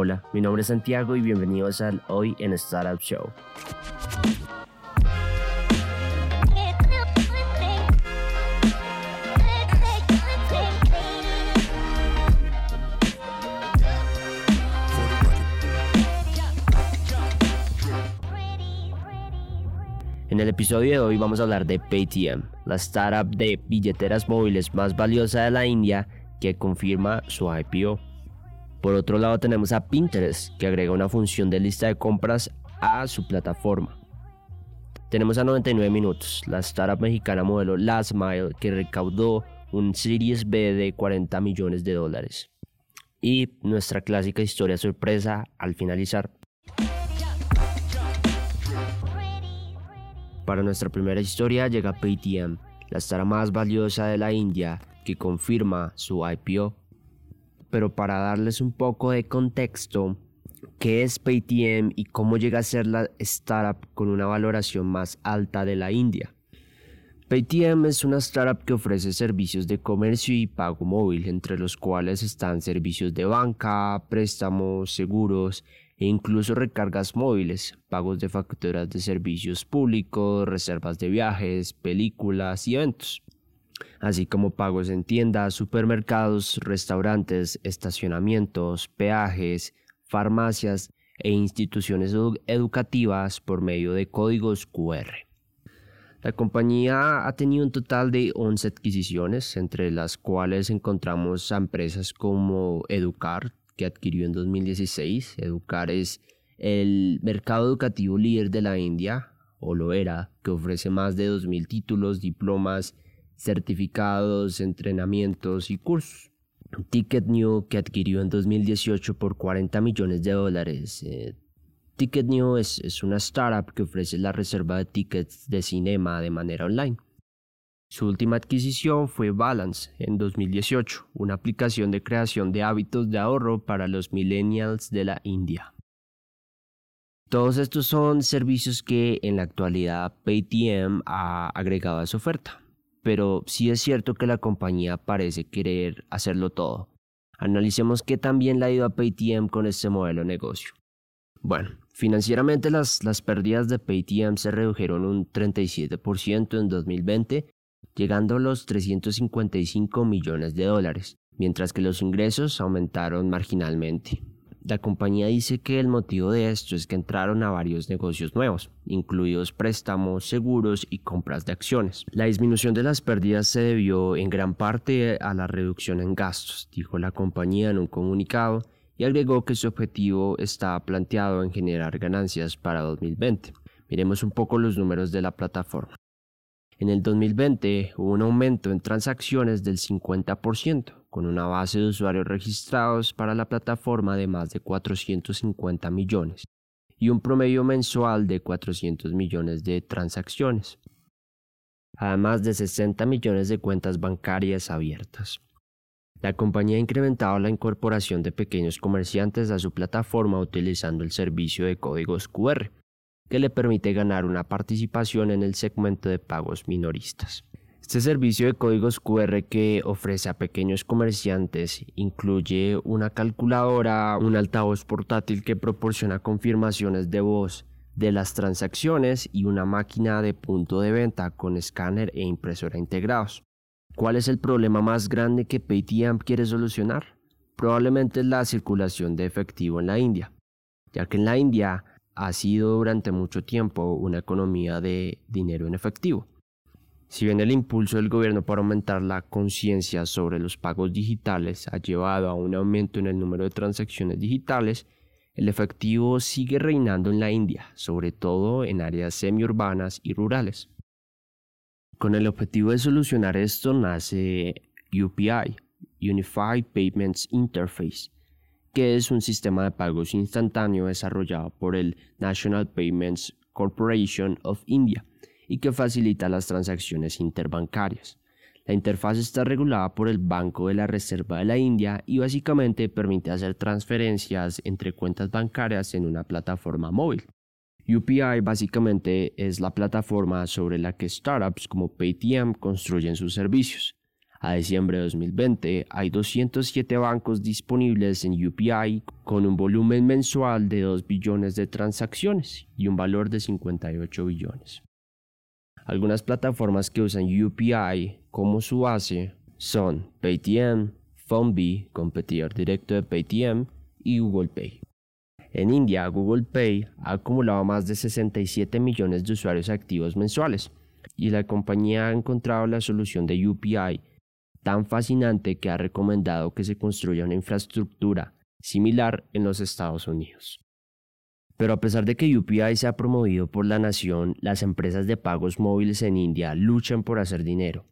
Hola, mi nombre es Santiago y bienvenidos al Hoy en Startup Show. En el episodio de hoy vamos a hablar de Paytm, la startup de billeteras móviles más valiosa de la India que confirma su IPO. Por otro lado tenemos a Pinterest, que agrega una función de lista de compras a su plataforma. Tenemos a 99 minutos, la startup mexicana modelo Last Mile, que recaudó un Series B de 40 millones de dólares. Y nuestra clásica historia sorpresa al finalizar. Para nuestra primera historia llega Paytm, la startup más valiosa de la India, que confirma su IPO pero para darles un poco de contexto, ¿qué es Paytm y cómo llega a ser la startup con una valoración más alta de la India? Paytm es una startup que ofrece servicios de comercio y pago móvil, entre los cuales están servicios de banca, préstamos, seguros e incluso recargas móviles, pagos de facturas de servicios públicos, reservas de viajes, películas y eventos así como pagos en tiendas, supermercados, restaurantes, estacionamientos, peajes, farmacias e instituciones educativas por medio de códigos QR. La compañía ha tenido un total de 11 adquisiciones, entre las cuales encontramos a empresas como Educar, que adquirió en 2016. Educar es el mercado educativo líder de la India, o lo era, que ofrece más de 2.000 títulos, diplomas certificados, entrenamientos y cursos. Ticket New que adquirió en 2018 por 40 millones de dólares. Eh, Ticket New es, es una startup que ofrece la reserva de tickets de cinema de manera online. Su última adquisición fue Balance en 2018, una aplicación de creación de hábitos de ahorro para los millennials de la India. Todos estos son servicios que en la actualidad Paytm ha agregado a su oferta pero sí es cierto que la compañía parece querer hacerlo todo. Analicemos qué también le ha ido a Paytm con este modelo de negocio. Bueno, financieramente las, las pérdidas de Paytm se redujeron un 37% en 2020, llegando a los 355 millones de dólares, mientras que los ingresos aumentaron marginalmente. La compañía dice que el motivo de esto es que entraron a varios negocios nuevos, incluidos préstamos, seguros y compras de acciones. La disminución de las pérdidas se debió en gran parte a la reducción en gastos, dijo la compañía en un comunicado, y agregó que su objetivo estaba planteado en generar ganancias para 2020. Miremos un poco los números de la plataforma. En el 2020 hubo un aumento en transacciones del 50%, con una base de usuarios registrados para la plataforma de más de 450 millones y un promedio mensual de 400 millones de transacciones, además de 60 millones de cuentas bancarias abiertas. La compañía ha incrementado la incorporación de pequeños comerciantes a su plataforma utilizando el servicio de códigos QR, que le permite ganar una participación en el segmento de pagos minoristas. Este servicio de códigos QR que ofrece a pequeños comerciantes incluye una calculadora, un altavoz portátil que proporciona confirmaciones de voz de las transacciones y una máquina de punto de venta con escáner e impresora integrados. ¿Cuál es el problema más grande que Paytm quiere solucionar? Probablemente es la circulación de efectivo en la India, ya que en la India ha sido durante mucho tiempo una economía de dinero en efectivo. Si bien el impulso del gobierno para aumentar la conciencia sobre los pagos digitales ha llevado a un aumento en el número de transacciones digitales, el efectivo sigue reinando en la India, sobre todo en áreas semiurbanas y rurales. Con el objetivo de solucionar esto nace UPI, Unified Payments Interface, que es un sistema de pagos instantáneo desarrollado por el National Payments Corporation of India y que facilita las transacciones interbancarias. La interfaz está regulada por el Banco de la Reserva de la India y básicamente permite hacer transferencias entre cuentas bancarias en una plataforma móvil. UPI básicamente es la plataforma sobre la que startups como Paytm construyen sus servicios. A diciembre de 2020 hay 207 bancos disponibles en UPI con un volumen mensual de 2 billones de transacciones y un valor de 58 billones. Algunas plataformas que usan UPI como su base son Paytm, PhoneBee, competidor directo de Paytm, y Google Pay. En India, Google Pay ha acumulado más de 67 millones de usuarios activos mensuales y la compañía ha encontrado la solución de UPI tan fascinante que ha recomendado que se construya una infraestructura similar en los Estados Unidos. Pero a pesar de que UPI se ha promovido por la nación, las empresas de pagos móviles en India luchan por hacer dinero.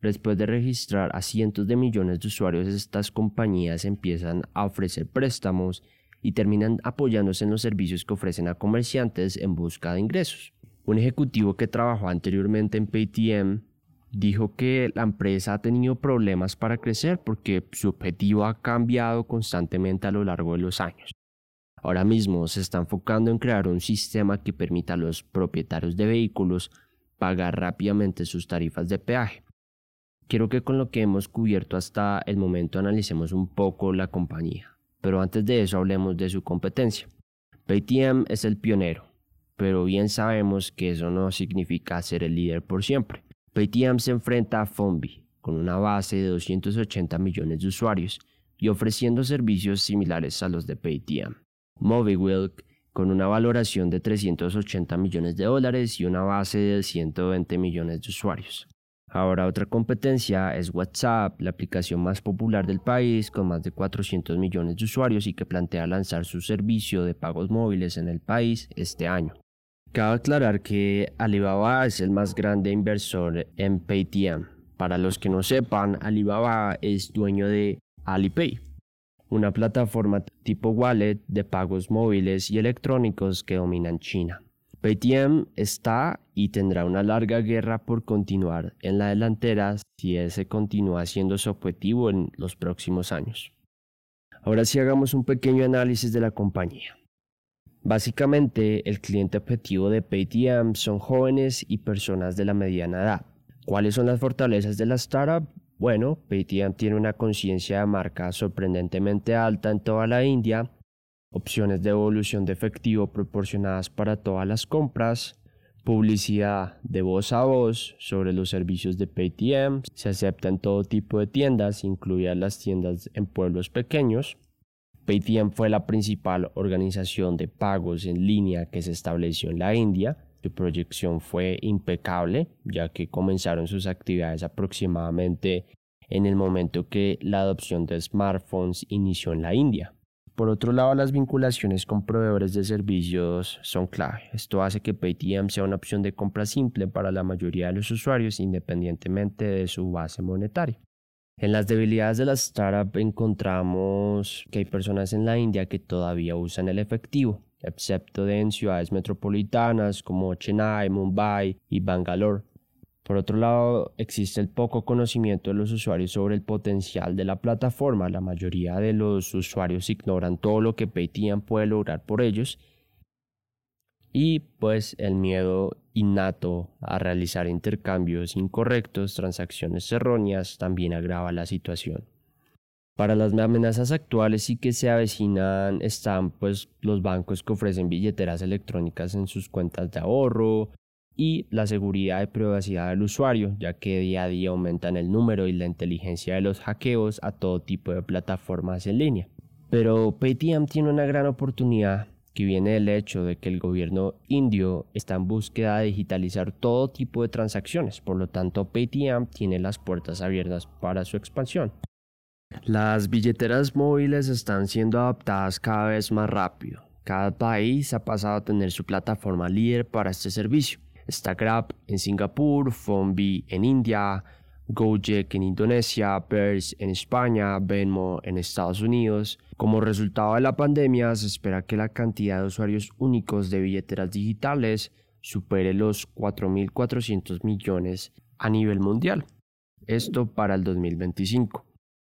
Después de registrar a cientos de millones de usuarios, estas compañías empiezan a ofrecer préstamos y terminan apoyándose en los servicios que ofrecen a comerciantes en busca de ingresos. Un ejecutivo que trabajó anteriormente en Paytm dijo que la empresa ha tenido problemas para crecer porque su objetivo ha cambiado constantemente a lo largo de los años. Ahora mismo se está enfocando en crear un sistema que permita a los propietarios de vehículos pagar rápidamente sus tarifas de peaje. Quiero que con lo que hemos cubierto hasta el momento analicemos un poco la compañía, pero antes de eso hablemos de su competencia. Paytm es el pionero, pero bien sabemos que eso no significa ser el líder por siempre. Paytm se enfrenta a Fombi, con una base de 280 millones de usuarios y ofreciendo servicios similares a los de Paytm. MobiWilk, con una valoración de 380 millones de dólares y una base de 120 millones de usuarios. Ahora otra competencia es WhatsApp, la aplicación más popular del país con más de 400 millones de usuarios y que plantea lanzar su servicio de pagos móviles en el país este año. Cabe aclarar que Alibaba es el más grande inversor en Paytm. Para los que no sepan, Alibaba es dueño de Alipay, una plataforma tipo wallet de pagos móviles y electrónicos que dominan China. Paytm está y tendrá una larga guerra por continuar en la delantera si ese continúa siendo su objetivo en los próximos años. Ahora sí hagamos un pequeño análisis de la compañía. Básicamente, el cliente objetivo de Paytm son jóvenes y personas de la mediana edad. ¿Cuáles son las fortalezas de la startup? Bueno, Paytm tiene una conciencia de marca sorprendentemente alta en toda la India, opciones de evolución de efectivo proporcionadas para todas las compras, publicidad de voz a voz sobre los servicios de Paytm, se acepta en todo tipo de tiendas, incluidas las tiendas en pueblos pequeños, Paytm fue la principal organización de pagos en línea que se estableció en la India. Su proyección fue impecable, ya que comenzaron sus actividades aproximadamente en el momento que la adopción de smartphones inició en la India. Por otro lado, las vinculaciones con proveedores de servicios son clave. Esto hace que Paytm sea una opción de compra simple para la mayoría de los usuarios independientemente de su base monetaria. En las debilidades de la startup encontramos que hay personas en la India que todavía usan el efectivo, excepto en ciudades metropolitanas como Chennai, Mumbai y Bangalore. Por otro lado, existe el poco conocimiento de los usuarios sobre el potencial de la plataforma. La mayoría de los usuarios ignoran todo lo que Paytm puede lograr por ellos y pues el miedo innato a realizar intercambios incorrectos, transacciones erróneas, también agrava la situación. Para las amenazas actuales y que se avecinan están pues los bancos que ofrecen billeteras electrónicas en sus cuentas de ahorro y la seguridad y privacidad del usuario, ya que día a día aumentan el número y la inteligencia de los hackeos a todo tipo de plataformas en línea. Pero Paytm tiene una gran oportunidad que viene del hecho de que el gobierno indio está en búsqueda de digitalizar todo tipo de transacciones, por lo tanto Paytm tiene las puertas abiertas para su expansión. Las billeteras móviles están siendo adaptadas cada vez más rápido. Cada país ha pasado a tener su plataforma líder para este servicio. Está Grab en Singapur, PhoneBee en India, Gojek en Indonesia, Pairs en España, Venmo en Estados Unidos. Como resultado de la pandemia, se espera que la cantidad de usuarios únicos de billeteras digitales supere los 4.400 millones a nivel mundial. Esto para el 2025,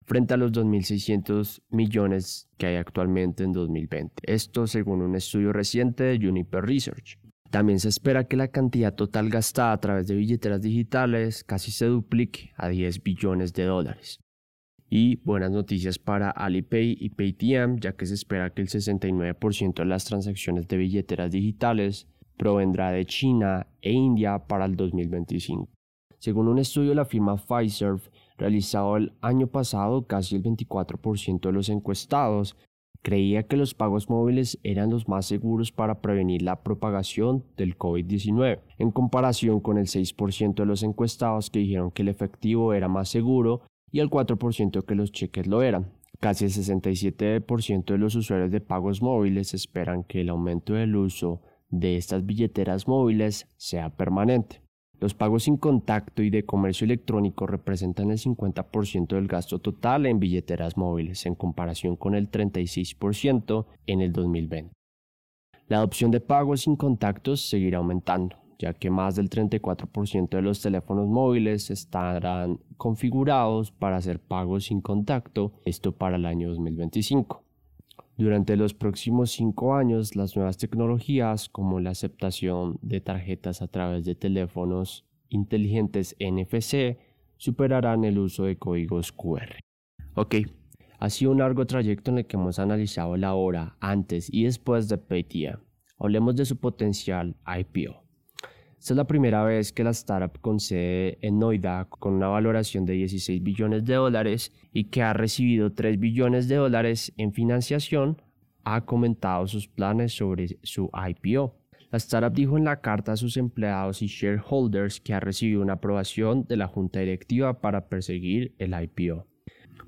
frente a los 2.600 millones que hay actualmente en 2020. Esto según un estudio reciente de Juniper Research. También se espera que la cantidad total gastada a través de billeteras digitales casi se duplique a 10 billones de dólares. Y buenas noticias para Alipay y Paytm, ya que se espera que el 69% de las transacciones de billeteras digitales provendrá de China e India para el 2025. Según un estudio de la firma Pfizer realizado el año pasado, casi el 24% de los encuestados creía que los pagos móviles eran los más seguros para prevenir la propagación del COVID-19, en comparación con el 6% de los encuestados que dijeron que el efectivo era más seguro y el 4% que los cheques lo eran. Casi el 67% de los usuarios de pagos móviles esperan que el aumento del uso de estas billeteras móviles sea permanente. Los pagos sin contacto y de comercio electrónico representan el 50% del gasto total en billeteras móviles, en comparación con el 36% en el 2020. La adopción de pagos sin contactos seguirá aumentando, ya que más del 34% de los teléfonos móviles estarán configurados para hacer pagos sin contacto, esto para el año 2025. Durante los próximos cinco años, las nuevas tecnologías como la aceptación de tarjetas a través de teléfonos inteligentes NFC superarán el uso de códigos QR. Ok, ha sido un largo trayecto en el que hemos analizado la hora, antes y después de Paytm. Hablemos de su potencial IPO. Esta es la primera vez que la startup concede en Noida con una valoración de 16 billones de dólares y que ha recibido 3 billones de dólares en financiación, ha comentado sus planes sobre su IPO. La startup dijo en la carta a sus empleados y shareholders que ha recibido una aprobación de la junta directiva para perseguir el IPO.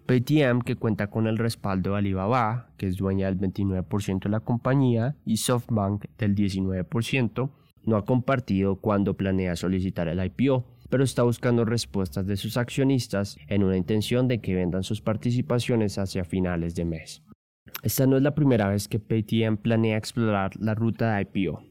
Paytm, que cuenta con el respaldo de Alibaba, que es dueña del 29% de la compañía, y SoftBank del 19%, no ha compartido cuándo planea solicitar el IPO, pero está buscando respuestas de sus accionistas en una intención de que vendan sus participaciones hacia finales de mes. Esta no es la primera vez que Paytm planea explorar la ruta de IPO.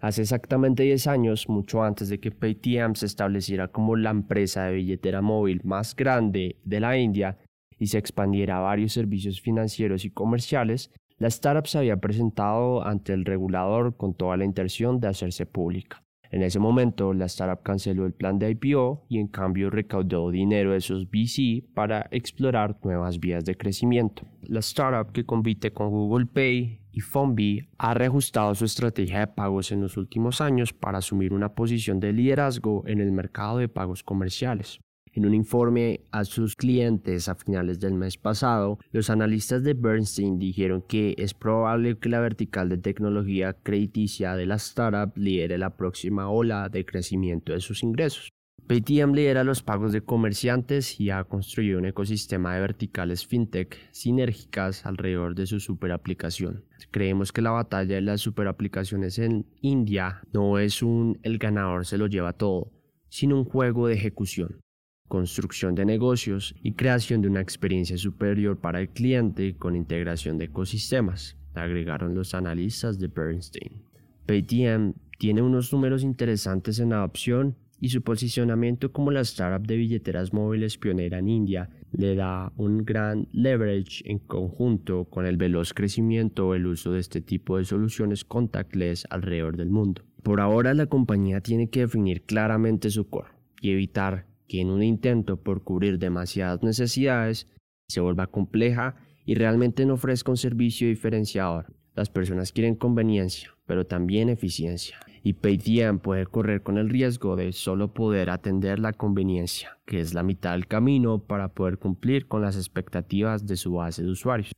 Hace exactamente 10 años, mucho antes de que Paytm se estableciera como la empresa de billetera móvil más grande de la India y se expandiera a varios servicios financieros y comerciales, la startup se había presentado ante el regulador con toda la intención de hacerse pública. En ese momento, la startup canceló el plan de IPO y en cambio recaudó dinero de sus VC para explorar nuevas vías de crecimiento. La startup que compite con Google Pay y Fonbi ha reajustado su estrategia de pagos en los últimos años para asumir una posición de liderazgo en el mercado de pagos comerciales. En un informe a sus clientes a finales del mes pasado, los analistas de Bernstein dijeron que es probable que la vertical de tecnología crediticia de la startup lidere la próxima ola de crecimiento de sus ingresos. Paytm lidera los pagos de comerciantes y ha construido un ecosistema de verticales fintech sinérgicas alrededor de su superaplicación. Creemos que la batalla de las superaplicaciones en India no es un el ganador se lo lleva todo, sino un juego de ejecución construcción de negocios y creación de una experiencia superior para el cliente con integración de ecosistemas, agregaron los analistas de Bernstein. Paytm tiene unos números interesantes en adopción y su posicionamiento como la startup de billeteras móviles pionera en India le da un gran leverage en conjunto con el veloz crecimiento o el uso de este tipo de soluciones contactless alrededor del mundo. Por ahora la compañía tiene que definir claramente su core y evitar que en un intento por cubrir demasiadas necesidades se vuelva compleja y realmente no ofrezca un servicio diferenciador. Las personas quieren conveniencia, pero también eficiencia. Y Paytm puede correr con el riesgo de solo poder atender la conveniencia, que es la mitad del camino para poder cumplir con las expectativas de su base de usuarios.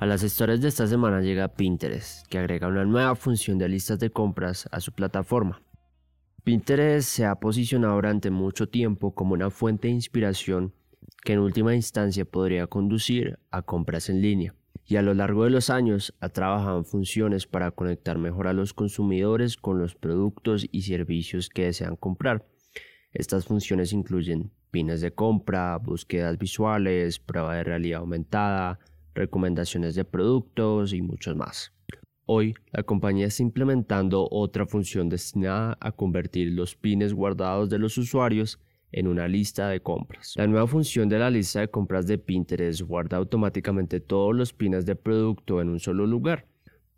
A las historias de esta semana llega Pinterest, que agrega una nueva función de listas de compras a su plataforma. Pinterest se ha posicionado durante mucho tiempo como una fuente de inspiración que en última instancia podría conducir a compras en línea, y a lo largo de los años ha trabajado en funciones para conectar mejor a los consumidores con los productos y servicios que desean comprar. Estas funciones incluyen pines de compra, búsquedas visuales, prueba de realidad aumentada, recomendaciones de productos y muchos más. Hoy, la compañía está implementando otra función destinada a convertir los pines guardados de los usuarios en una lista de compras. La nueva función de la lista de compras de Pinterest guarda automáticamente todos los pines de producto en un solo lugar,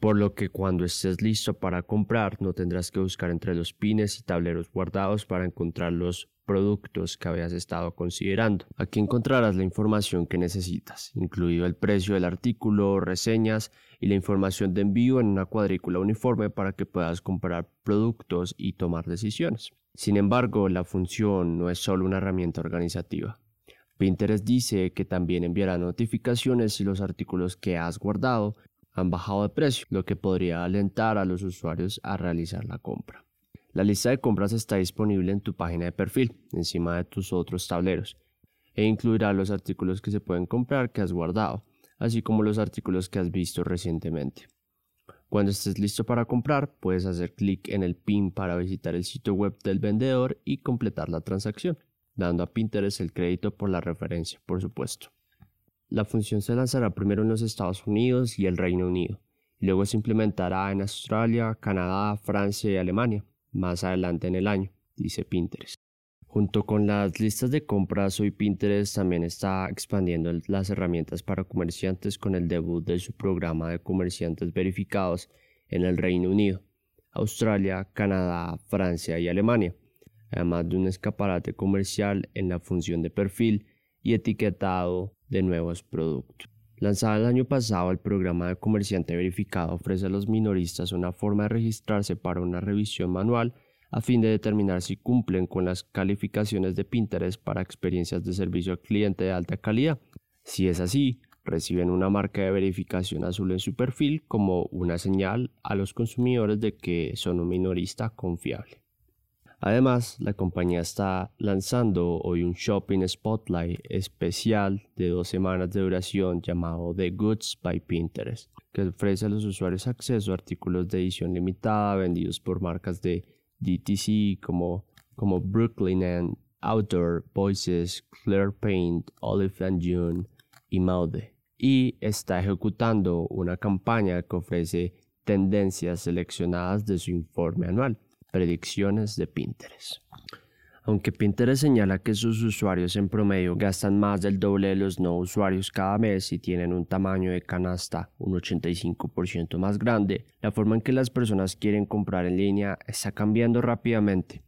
por lo que cuando estés listo para comprar no tendrás que buscar entre los pines y tableros guardados para encontrar los productos que habías estado considerando. Aquí encontrarás la información que necesitas, incluido el precio del artículo, reseñas y la información de envío en una cuadrícula uniforme para que puedas comprar productos y tomar decisiones. Sin embargo, la función no es solo una herramienta organizativa. Pinterest dice que también enviará notificaciones si los artículos que has guardado han bajado de precio, lo que podría alentar a los usuarios a realizar la compra. La lista de compras está disponible en tu página de perfil, encima de tus otros tableros, e incluirá los artículos que se pueden comprar que has guardado, así como los artículos que has visto recientemente. Cuando estés listo para comprar, puedes hacer clic en el pin para visitar el sitio web del vendedor y completar la transacción, dando a Pinterest el crédito por la referencia, por supuesto. La función se lanzará primero en los Estados Unidos y el Reino Unido, y luego se implementará en Australia, Canadá, Francia y Alemania más adelante en el año, dice Pinterest. Junto con las listas de compras, hoy Pinterest también está expandiendo las herramientas para comerciantes con el debut de su programa de comerciantes verificados en el Reino Unido, Australia, Canadá, Francia y Alemania, además de un escaparate comercial en la función de perfil y etiquetado de nuevos productos. Lanzado el año pasado, el programa de comerciante verificado ofrece a los minoristas una forma de registrarse para una revisión manual a fin de determinar si cumplen con las calificaciones de Pinterest para experiencias de servicio al cliente de alta calidad. Si es así, reciben una marca de verificación azul en su perfil como una señal a los consumidores de que son un minorista confiable. Además, la compañía está lanzando hoy un Shopping Spotlight especial de dos semanas de duración llamado The Goods by Pinterest, que ofrece a los usuarios acceso a artículos de edición limitada vendidos por marcas de DTC como, como Brooklyn and Outdoor, Voices, Clear Paint, Olive and June y Maude. Y está ejecutando una campaña que ofrece tendencias seleccionadas de su informe anual Predicciones de Pinterest. Aunque Pinterest señala que sus usuarios en promedio gastan más del doble de los no usuarios cada mes y tienen un tamaño de canasta un 85% más grande, la forma en que las personas quieren comprar en línea está cambiando rápidamente.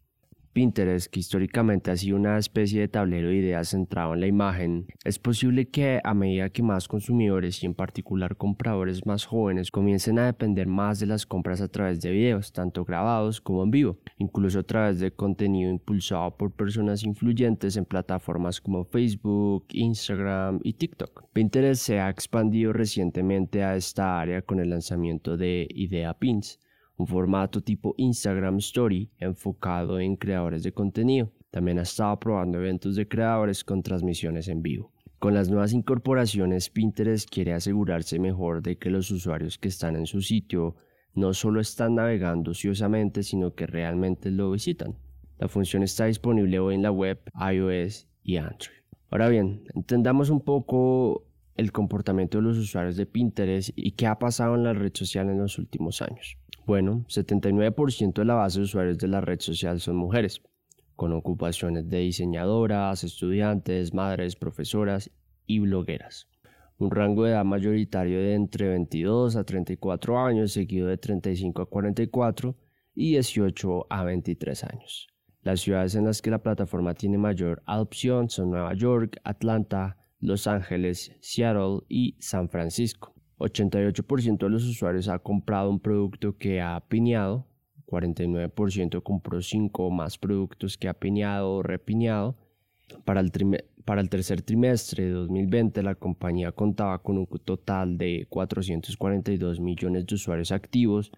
Pinterest, que históricamente ha sido una especie de tablero de ideas centrado en la imagen, es posible que a medida que más consumidores y en particular compradores más jóvenes comiencen a depender más de las compras a través de videos, tanto grabados como en vivo, incluso a través de contenido impulsado por personas influyentes en plataformas como Facebook, Instagram y TikTok. Pinterest se ha expandido recientemente a esta área con el lanzamiento de Idea Pins un formato tipo Instagram Story enfocado en creadores de contenido. También ha estado probando eventos de creadores con transmisiones en vivo. Con las nuevas incorporaciones, Pinterest quiere asegurarse mejor de que los usuarios que están en su sitio no solo están navegando ociosamente, sino que realmente lo visitan. La función está disponible hoy en la web, iOS y Android. Ahora bien, entendamos un poco el comportamiento de los usuarios de Pinterest y qué ha pasado en la red social en los últimos años. Bueno, 79% de la base de usuarios de la red social son mujeres, con ocupaciones de diseñadoras, estudiantes, madres, profesoras y blogueras. Un rango de edad mayoritario de entre 22 a 34 años, seguido de 35 a 44 y 18 a 23 años. Las ciudades en las que la plataforma tiene mayor adopción son Nueva York, Atlanta, Los Ángeles, Seattle y San Francisco. 88% de los usuarios ha comprado un producto que ha piñado, 49% compró 5 o más productos que ha piñado o repiñado. Para el, para el tercer trimestre de 2020 la compañía contaba con un total de 442 millones de usuarios activos,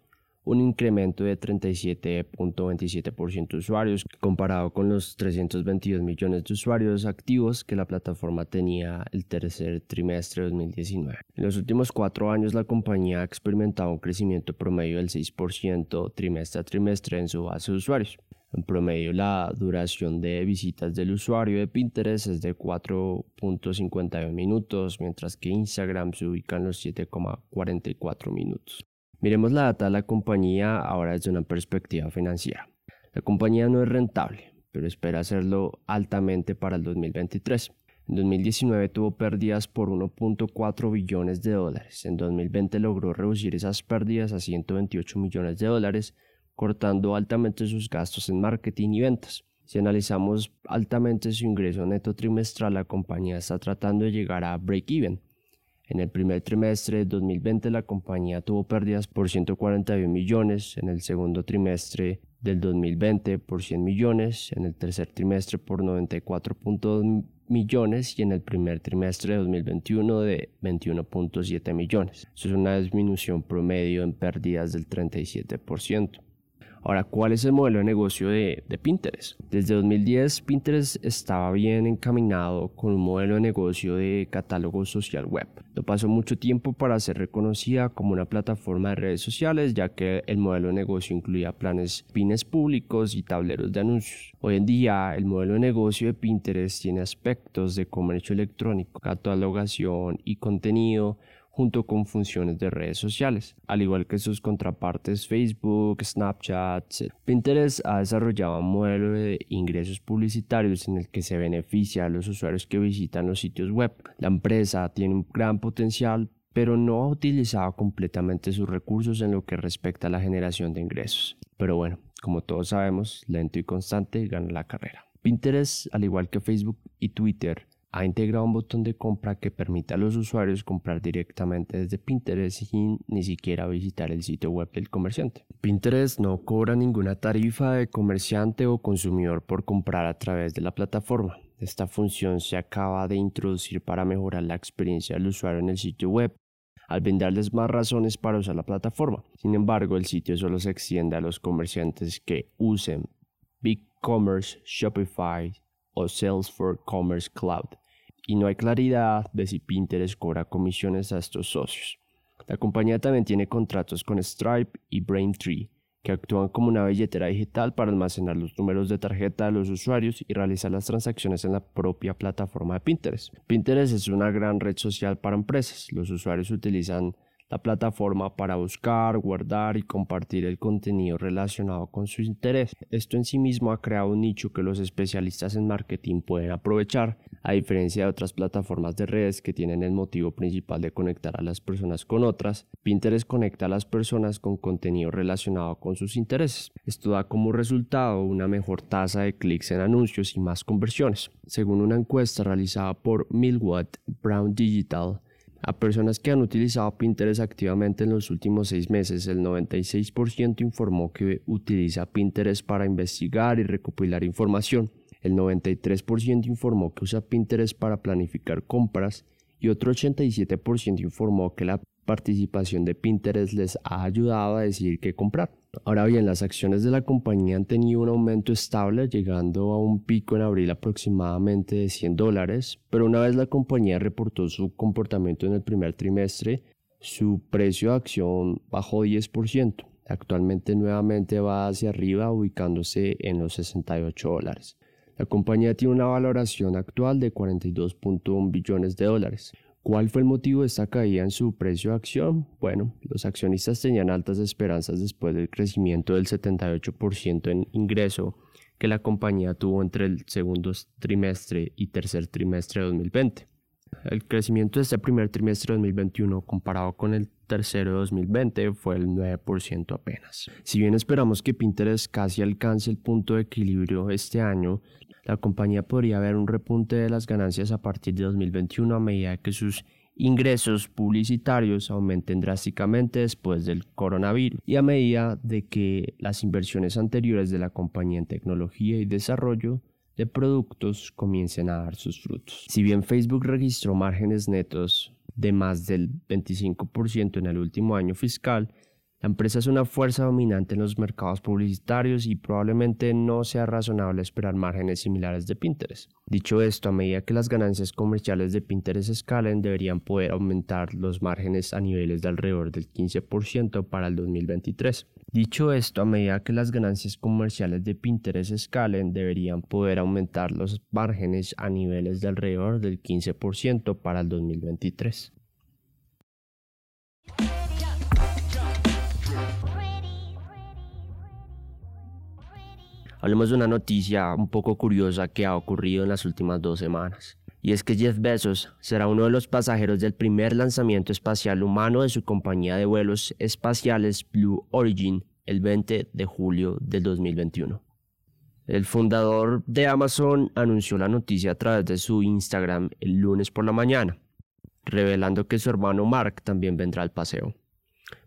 un incremento de 37.27% de usuarios comparado con los 322 millones de usuarios activos que la plataforma tenía el tercer trimestre de 2019. En los últimos cuatro años la compañía ha experimentado un crecimiento promedio del 6% trimestre a trimestre en su base de usuarios. En promedio, la duración de visitas del usuario de Pinterest es de 4.51 minutos, mientras que Instagram se ubica en los 7.44 minutos. Miremos la data de la compañía ahora desde una perspectiva financiera. La compañía no es rentable, pero espera hacerlo altamente para el 2023. En 2019 tuvo pérdidas por 1.4 billones de dólares. En 2020 logró reducir esas pérdidas a 128 millones de dólares, cortando altamente sus gastos en marketing y ventas. Si analizamos altamente su ingreso neto trimestral, la compañía está tratando de llegar a break-even. En el primer trimestre de 2020 la compañía tuvo pérdidas por 141 millones, en el segundo trimestre del 2020 por 100 millones, en el tercer trimestre por 94.2 millones y en el primer trimestre de 2021 de 21.7 millones. Eso es una disminución promedio en pérdidas del 37%. Ahora, ¿cuál es el modelo de negocio de, Pinterest? Desde 2010, Pinterest estaba bien encaminado con un modelo de negocio de catálogo social web. No pasó mucho tiempo para ser reconocida como una plataforma de redes sociales, ya que el modelo de negocio incluía planes pines públicos y tableros de anuncios. Hoy en día, el modelo de negocio de Pinterest tiene aspectos de comercio electrónico, catalogación y contenido, junto con funciones de redes sociales, al igual que sus contrapartes Facebook, Snapchat. Pinterest ha desarrollado un modelo de ingresos publicitarios en el que se beneficia a los usuarios que visitan los sitios web. La empresa tiene un gran potencial pero no ha utilizado completamente sus recursos en lo que respecta a la generación de ingresos. Pero bueno, como todos sabemos, lento y constante gana la carrera. Pinterest, al igual que Facebook y Twitter, ha integrado un botón de compra que permite a los usuarios comprar directamente desde Pinterest sin ni siquiera visitar el sitio web del comerciante. Pinterest no cobra ninguna tarifa de comerciante o consumidor por comprar a través de la plataforma. Esta función se acaba de introducir para mejorar la experiencia del usuario en el sitio web al brindarles más razones para usar la plataforma. Sin embargo, el sitio solo se extiende a los comerciantes que usen BigCommerce, Shopify o Salesforce Commerce Cloud y no hay claridad de si Pinterest cobra comisiones a estos socios. La compañía también tiene contratos con Stripe y Braintree, que actúan como una billetera digital para almacenar los números de tarjeta de los usuarios y realizar las transacciones en la propia plataforma de Pinterest. Pinterest es una gran red social para empresas. Los usuarios utilizan la plataforma para buscar, guardar y compartir el contenido relacionado con su interés. Esto en sí mismo ha creado un nicho que los especialistas en marketing pueden aprovechar, a diferencia de otras plataformas de redes que tienen el motivo principal de conectar a las personas con otras. Pinterest conecta a las personas con contenido relacionado con sus intereses. Esto da como resultado una mejor tasa de clics en anuncios y más conversiones. Según una encuesta realizada por Millwatt Brown Digital, a personas que han utilizado Pinterest activamente en los últimos seis meses, el 96% informó que utiliza Pinterest para investigar y recopilar información. El 93% informó que usa Pinterest para planificar compras y otro 87% informó que la participación de Pinterest les ha ayudado a decidir qué comprar. Ahora bien, las acciones de la compañía han tenido un aumento estable, llegando a un pico en abril aproximadamente de 100 dólares, pero una vez la compañía reportó su comportamiento en el primer trimestre, su precio de acción bajó 10%. Actualmente nuevamente va hacia arriba, ubicándose en los 68 dólares. La compañía tiene una valoración actual de 42.1 billones de dólares, ¿Cuál fue el motivo de esta caída en su precio de acción? Bueno, los accionistas tenían altas esperanzas después del crecimiento del 78% en ingreso que la compañía tuvo entre el segundo trimestre y tercer trimestre de 2020. El crecimiento de este primer trimestre de 2021 comparado con el tercero de 2020 fue el 9% apenas. Si bien esperamos que Pinterest casi alcance el punto de equilibrio este año, la compañía podría ver un repunte de las ganancias a partir de 2021 a medida que sus ingresos publicitarios aumenten drásticamente después del coronavirus y a medida de que las inversiones anteriores de la compañía en tecnología y desarrollo de productos comiencen a dar sus frutos. Si bien Facebook registró márgenes netos de más del 25% en el último año fiscal, la empresa es una fuerza dominante en los mercados publicitarios y probablemente no sea razonable esperar márgenes similares de Pinterest. Dicho esto, a medida que las ganancias comerciales de Pinterest escalen, deberían poder aumentar los márgenes a niveles de alrededor del 15% para el 2023. Dicho esto, a medida que las ganancias comerciales de Pinterest escalen, deberían poder aumentar los márgenes a niveles de alrededor del 15% para el 2023. Hablemos de una noticia un poco curiosa que ha ocurrido en las últimas dos semanas. Y es que Jeff Bezos será uno de los pasajeros del primer lanzamiento espacial humano de su compañía de vuelos espaciales Blue Origin el 20 de julio del 2021. El fundador de Amazon anunció la noticia a través de su Instagram el lunes por la mañana, revelando que su hermano Mark también vendrá al paseo.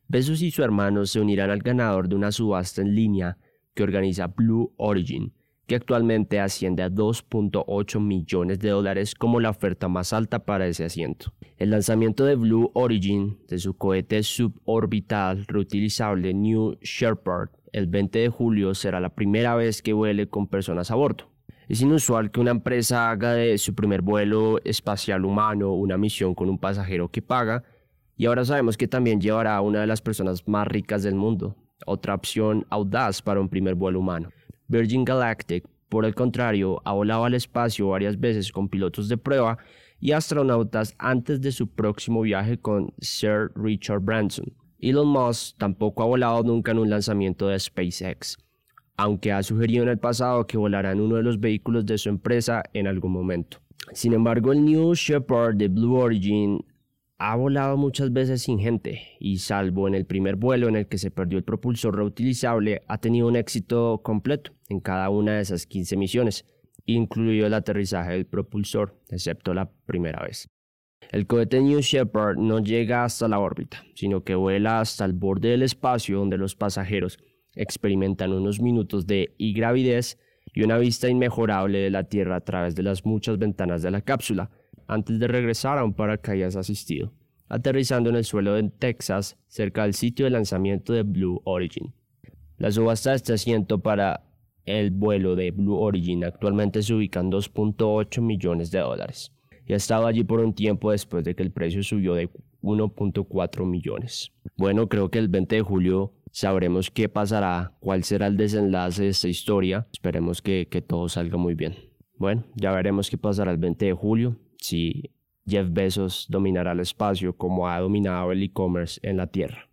Bezos y su hermano se unirán al ganador de una subasta en línea que organiza Blue Origin, que actualmente asciende a 2.8 millones de dólares como la oferta más alta para ese asiento. El lanzamiento de Blue Origin de su cohete suborbital reutilizable New Shepard el 20 de julio será la primera vez que vuele con personas a bordo. Es inusual que una empresa haga de su primer vuelo espacial humano una misión con un pasajero que paga y ahora sabemos que también llevará a una de las personas más ricas del mundo, otra opción audaz para un primer vuelo humano. Virgin Galactic, por el contrario, ha volado al espacio varias veces con pilotos de prueba y astronautas antes de su próximo viaje con Sir Richard Branson. Elon Musk tampoco ha volado nunca en un lanzamiento de SpaceX, aunque ha sugerido en el pasado que volará en uno de los vehículos de su empresa en algún momento. Sin embargo, el New Shepard de Blue Origin ha volado muchas veces sin gente y salvo en el primer vuelo en el que se perdió el propulsor reutilizable, ha tenido un éxito completo en cada una de esas 15 misiones, incluido el aterrizaje del propulsor, excepto la primera vez. El cohete New Shepard no llega hasta la órbita, sino que vuela hasta el borde del espacio donde los pasajeros experimentan unos minutos de gravidez y una vista inmejorable de la Tierra a través de las muchas ventanas de la cápsula, antes de regresar a un paracaídas asistido, aterrizando en el suelo de Texas cerca del sitio de lanzamiento de Blue Origin. La subasta de este asiento para el vuelo de Blue Origin actualmente se ubica en 2.8 millones de dólares y ha estado allí por un tiempo después de que el precio subió de 1.4 millones. Bueno, creo que el 20 de julio sabremos qué pasará, cuál será el desenlace de esta historia. Esperemos que, que todo salga muy bien. Bueno, ya veremos qué pasará el 20 de julio si Jeff Bezos dominará el espacio como ha dominado el e-commerce en la Tierra.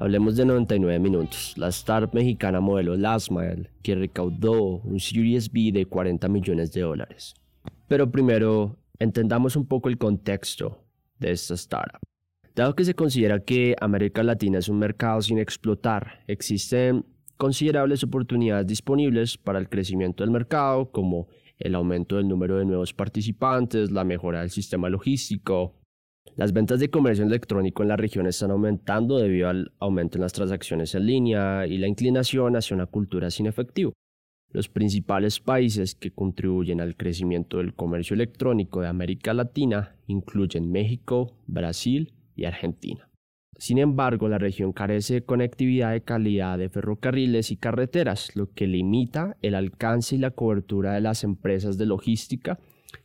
Hablemos de 99 minutos, la startup mexicana modelo Last Mile, que recaudó un Series B de 40 millones de dólares. Pero primero, entendamos un poco el contexto de esta startup. Dado que se considera que América Latina es un mercado sin explotar, existen considerables oportunidades disponibles para el crecimiento del mercado, como el aumento del número de nuevos participantes, la mejora del sistema logístico. Las ventas de comercio electrónico en la región están aumentando debido al aumento en las transacciones en línea y la inclinación hacia una cultura sin efectivo. Los principales países que contribuyen al crecimiento del comercio electrónico de América Latina incluyen México, Brasil y Argentina. Sin embargo, la región carece de conectividad de calidad de ferrocarriles y carreteras, lo que limita el alcance y la cobertura de las empresas de logística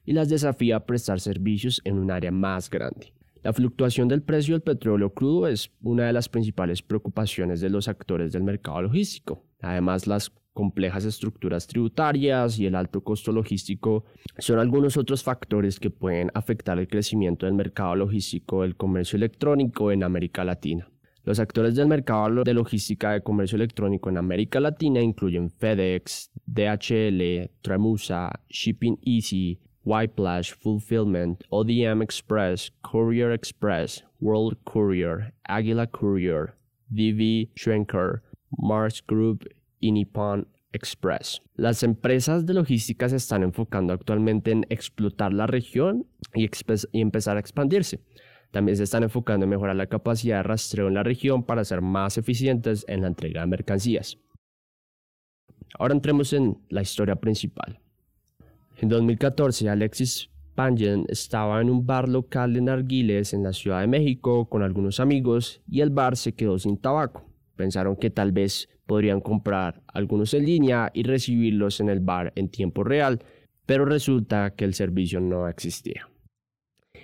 y las desafía a prestar servicios en un área más grande. La fluctuación del precio del petróleo crudo es una de las principales preocupaciones de los actores del mercado logístico. Además, las complejas estructuras tributarias y el alto costo logístico son algunos otros factores que pueden afectar el crecimiento del mercado logístico del comercio electrónico en América Latina. Los actores del mercado de logística de comercio electrónico en América Latina incluyen FedEx, DHL, Tramusa, Shipping Easy, Whiplash Fulfillment, ODM Express, Courier Express, World Courier, Águila Courier, DV Schwenker, Mars Group y Nippon Express. Las empresas de logística se están enfocando actualmente en explotar la región y, empezar a expandirse. También se están enfocando en mejorar la capacidad de rastreo en la región para ser más eficientes en la entrega de mercancías. Ahora entremos en la historia principal. En 2014, Alexis Pangen estaba en un bar local de narguiles en la Ciudad de México con algunos amigos y el bar se quedó sin tabaco. Pensaron que tal vez podrían comprar algunos en línea y recibirlos en el bar en tiempo real, pero resulta que el servicio no existía.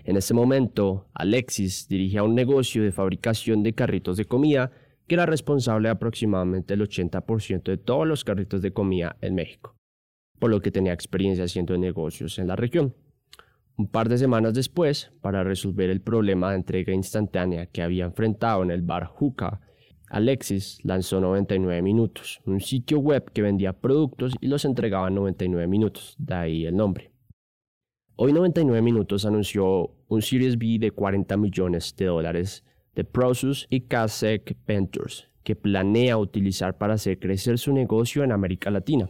En ese momento, Alexis dirigía un negocio de fabricación de carritos de comida que era responsable de aproximadamente el 80% de todos los carritos de comida en México, por lo que tenía experiencia haciendo negocios en la región. Un par de semanas después, para resolver el problema de entrega instantánea que había enfrentado en el bar Juca, Alexis lanzó 99 minutos, un sitio web que vendía productos y los entregaba en 99 minutos, de ahí el nombre. Hoy 99 minutos anunció un Series B de 40 millones de dólares de Prosus y Kasek Ventures, que planea utilizar para hacer crecer su negocio en América Latina.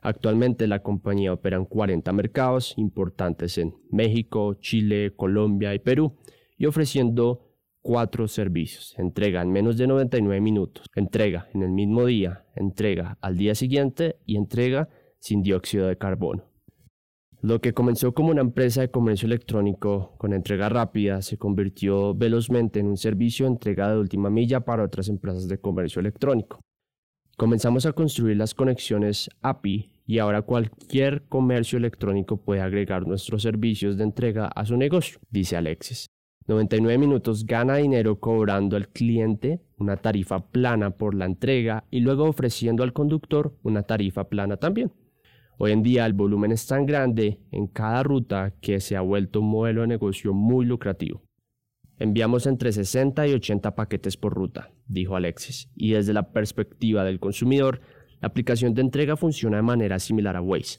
Actualmente la compañía opera en 40 mercados importantes en México, Chile, Colombia y Perú y ofreciendo cuatro servicios. Entrega en menos de 99 minutos, entrega en el mismo día, entrega al día siguiente y entrega sin dióxido de carbono. Lo que comenzó como una empresa de comercio electrónico con entrega rápida se convirtió velozmente en un servicio de entrega de última milla para otras empresas de comercio electrónico. Comenzamos a construir las conexiones API y ahora cualquier comercio electrónico puede agregar nuestros servicios de entrega a su negocio, dice Alexis. 99 minutos gana dinero cobrando al cliente una tarifa plana por la entrega y luego ofreciendo al conductor una tarifa plana también. Hoy en día el volumen es tan grande en cada ruta que se ha vuelto un modelo de negocio muy lucrativo. Enviamos entre 60 y 80 paquetes por ruta, dijo Alexis, y desde la perspectiva del consumidor, la aplicación de entrega funciona de manera similar a Waze.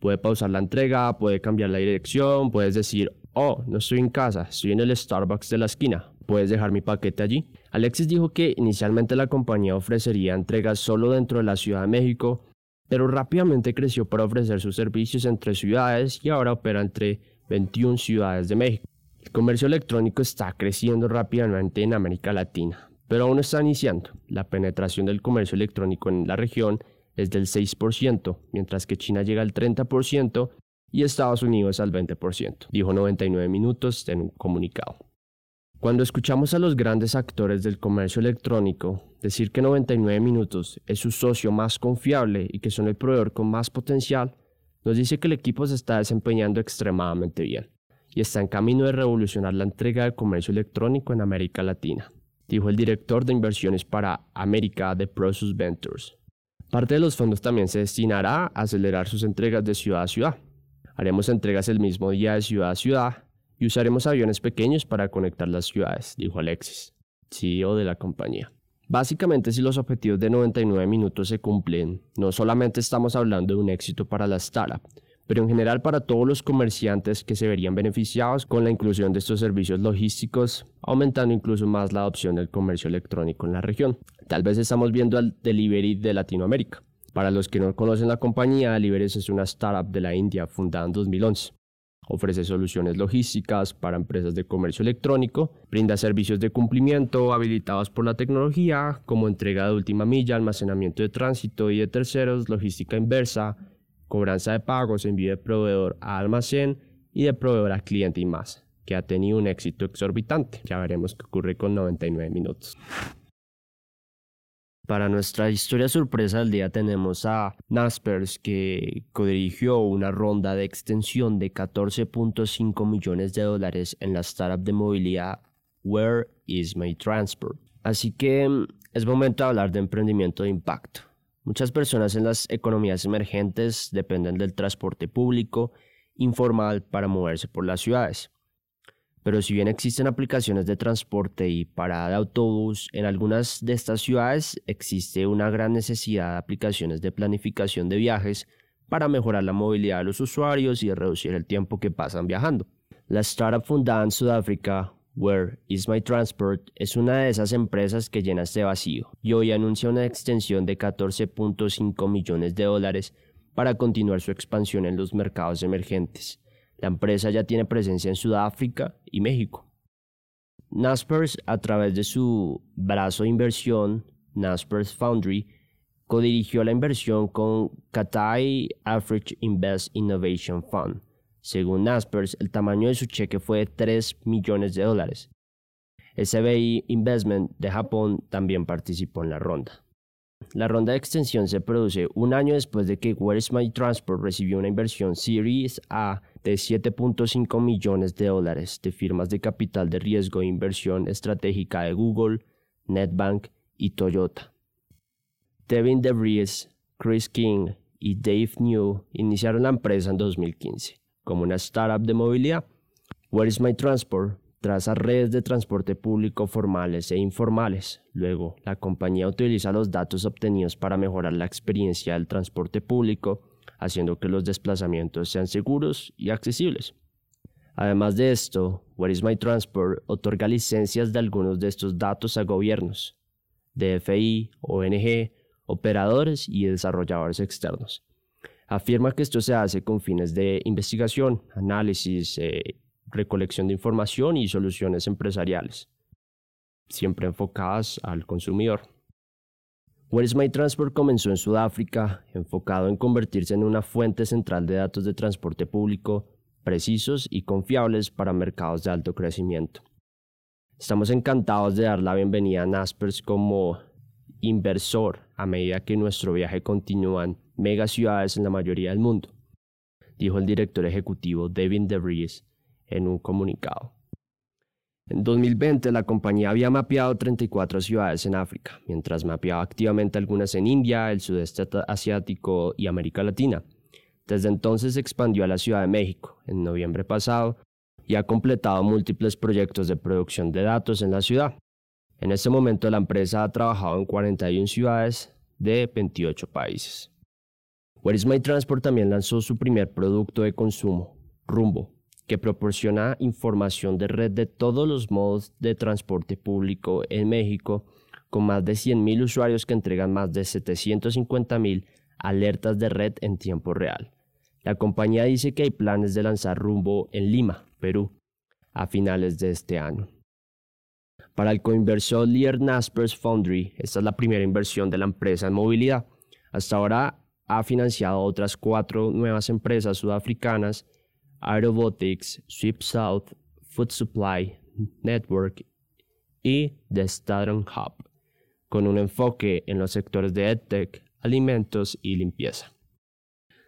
Puede pausar la entrega, puede cambiar la dirección, puedes decir, oh, no estoy en casa, estoy en el Starbucks de la esquina, puedes dejar mi paquete allí. Alexis dijo que inicialmente la compañía ofrecería entregas solo dentro de la Ciudad de México, pero rápidamente creció para ofrecer sus servicios entre ciudades y ahora opera entre 21 ciudades de México. El comercio electrónico está creciendo rápidamente en América Latina, pero aún está iniciando. La penetración del comercio electrónico en la región es del 6%, mientras que China llega al 30% y Estados Unidos al 20%, dijo 99 minutos en un comunicado. Cuando escuchamos a los grandes actores del comercio electrónico decir que 99 minutos es su socio más confiable y que son el proveedor con más potencial, nos dice que el equipo se está desempeñando extremadamente bien y está en camino de revolucionar la entrega de comercio electrónico en América Latina, dijo el director de inversiones para América de Prosus Ventures. Parte de los fondos también se destinará a acelerar sus entregas de ciudad a ciudad. Haremos entregas el mismo día de ciudad a ciudad y usaremos aviones pequeños para conectar las ciudades, dijo Alexis, CEO de la compañía. Básicamente, si los objetivos de 99 minutos se cumplen, no solamente estamos hablando de un éxito para la startup, pero en general para todos los comerciantes que se verían beneficiados con la inclusión de estos servicios logísticos, aumentando incluso más la adopción del comercio electrónico en la región. Tal vez estamos viendo al delivery de Latinoamérica. Para los que no conocen la compañía, Delivery es una startup de la India fundada en 2011. Ofrece soluciones logísticas para empresas de comercio electrónico, brinda servicios de cumplimiento habilitados por la tecnología, como entrega de última milla, almacenamiento de tránsito y de terceros, logística inversa, cobranza de pagos, envío de proveedor a almacén y de proveedor a cliente y más, que ha tenido un éxito exorbitante. Ya veremos qué ocurre con 99 minutos. Para nuestra historia sorpresa del día tenemos a Naspers que codirigió una ronda de extensión de 14.5 millones de dólares en la startup de movilidad Where is My Transport. Así que mm, es momento de hablar de emprendimiento de impacto. Muchas personas en las economías emergentes dependen del transporte público informal para moverse por las ciudades. Pero si bien existen aplicaciones de transporte y parada de autobús, en algunas de estas ciudades existe una gran necesidad de aplicaciones de planificación de viajes para mejorar la movilidad de los usuarios y reducir el tiempo que pasan viajando. La startup fundada en Sudáfrica, Where is My Transport es una de esas empresas que llena este vacío y hoy anuncia una extensión de 14.5 millones de dólares para continuar su expansión en los mercados emergentes. La empresa ya tiene presencia en Sudáfrica y México. Naspers, a través de su brazo de inversión, Naspers Foundry, codirigió la inversión con Cathay Africa Invest Innovation Fund según Naspers, el tamaño de su cheque fue de 3 millones de dólares. SBI Investment de Japón también participó en la ronda. La ronda de extensión se produce un año después de que Where is My Transport recibió una inversión Series A de 7.5 millones de dólares de firmas de capital de riesgo e inversión estratégica de Google, NetBank y Toyota. Devin DeVries, Chris King y Dave New iniciaron la empresa en 2015 como una startup de movilidad. Where is My Transport traza redes de transporte público formales e informales. Luego, la compañía utiliza los datos obtenidos para mejorar la experiencia del transporte público, haciendo que los desplazamientos sean seguros y accesibles. Además de esto, Where is My Transport otorga licencias de algunos de estos datos a gobiernos, DFI, ONG, operadores y desarrolladores externos. Afirma que esto se hace con fines de investigación, análisis, eh, recolección de información y soluciones empresariales, siempre enfocadas al consumidor. Where is My Transport comenzó en Sudáfrica, enfocado en convertirse en una fuente central de datos de transporte público precisos y confiables para mercados de alto crecimiento. Estamos encantados de dar la bienvenida a Naspers como inversor a medida que nuestro viaje continúa en megaciudades en la mayoría del mundo, dijo el director ejecutivo David DeVries en un comunicado. En 2020 la compañía había mapeado 34 ciudades en África, mientras mapeaba activamente algunas en India, el sudeste asiático y América Latina. Desde entonces se expandió a la Ciudad de México en noviembre pasado y ha completado múltiples proyectos de producción de datos en la ciudad. En este momento la empresa ha trabajado en 41 ciudades de 28 países. Where is My Transport también lanzó su primer producto de consumo, Rumbo, que proporciona información de red de todos los modos de transporte público en México, con más de 100.000 usuarios que entregan más de 750.000 alertas de red en tiempo real. La compañía dice que hay planes de lanzar rumbo en Lima, Perú, a finales de este año. Para el coinversor Lear Naspers Foundry, esta es la primera inversión de la empresa en movilidad. Hasta ahora ha financiado otras cuatro nuevas empresas sudafricanas, Aerobotics, Sweep South, Food Supply Network y The Stadium Hub, con un enfoque en los sectores de EdTech, alimentos y limpieza.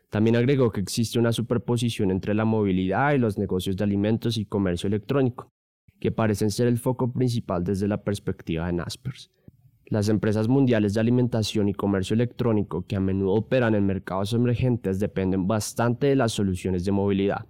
También agregó que existe una superposición entre la movilidad y los negocios de alimentos y comercio electrónico, que parecen ser el foco principal desde la perspectiva de Naspers. Las empresas mundiales de alimentación y comercio electrónico que a menudo operan en mercados emergentes dependen bastante de las soluciones de movilidad.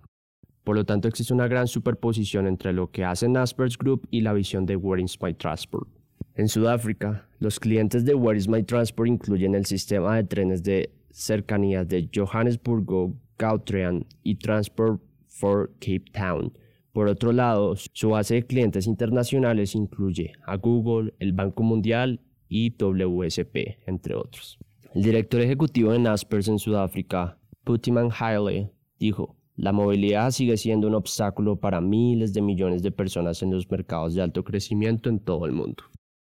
Por lo tanto, existe una gran superposición entre lo que hace Naspers Group y la visión de Where is My Transport. En Sudáfrica, los clientes de Where is My Transport incluyen el sistema de trenes de cercanías de Johannesburgo, Gautrain y Transport for Cape Town. Por otro lado, su base de clientes internacionales incluye a Google, el Banco Mundial y WSP, entre otros. El director ejecutivo de Naspers en Sudáfrica, Putiman Haile, dijo, la movilidad sigue siendo un obstáculo para miles de millones de personas en los mercados de alto crecimiento en todo el mundo.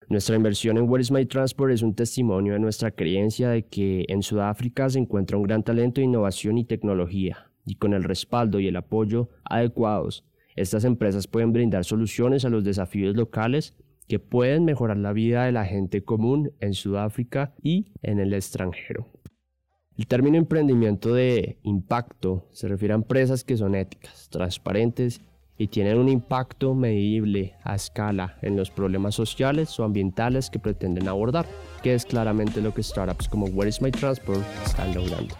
Nuestra inversión en Where is My Transport es un testimonio de nuestra creencia de que en Sudáfrica se encuentra un gran talento de innovación y tecnología, y con el respaldo y el apoyo adecuados, estas empresas pueden brindar soluciones a los desafíos locales que pueden mejorar la vida de la gente común en Sudáfrica y en el extranjero. El término emprendimiento de impacto se refiere a empresas que son éticas, transparentes y tienen un impacto medible a escala en los problemas sociales o ambientales que pretenden abordar, que es claramente lo que startups como Where is My Transport están logrando.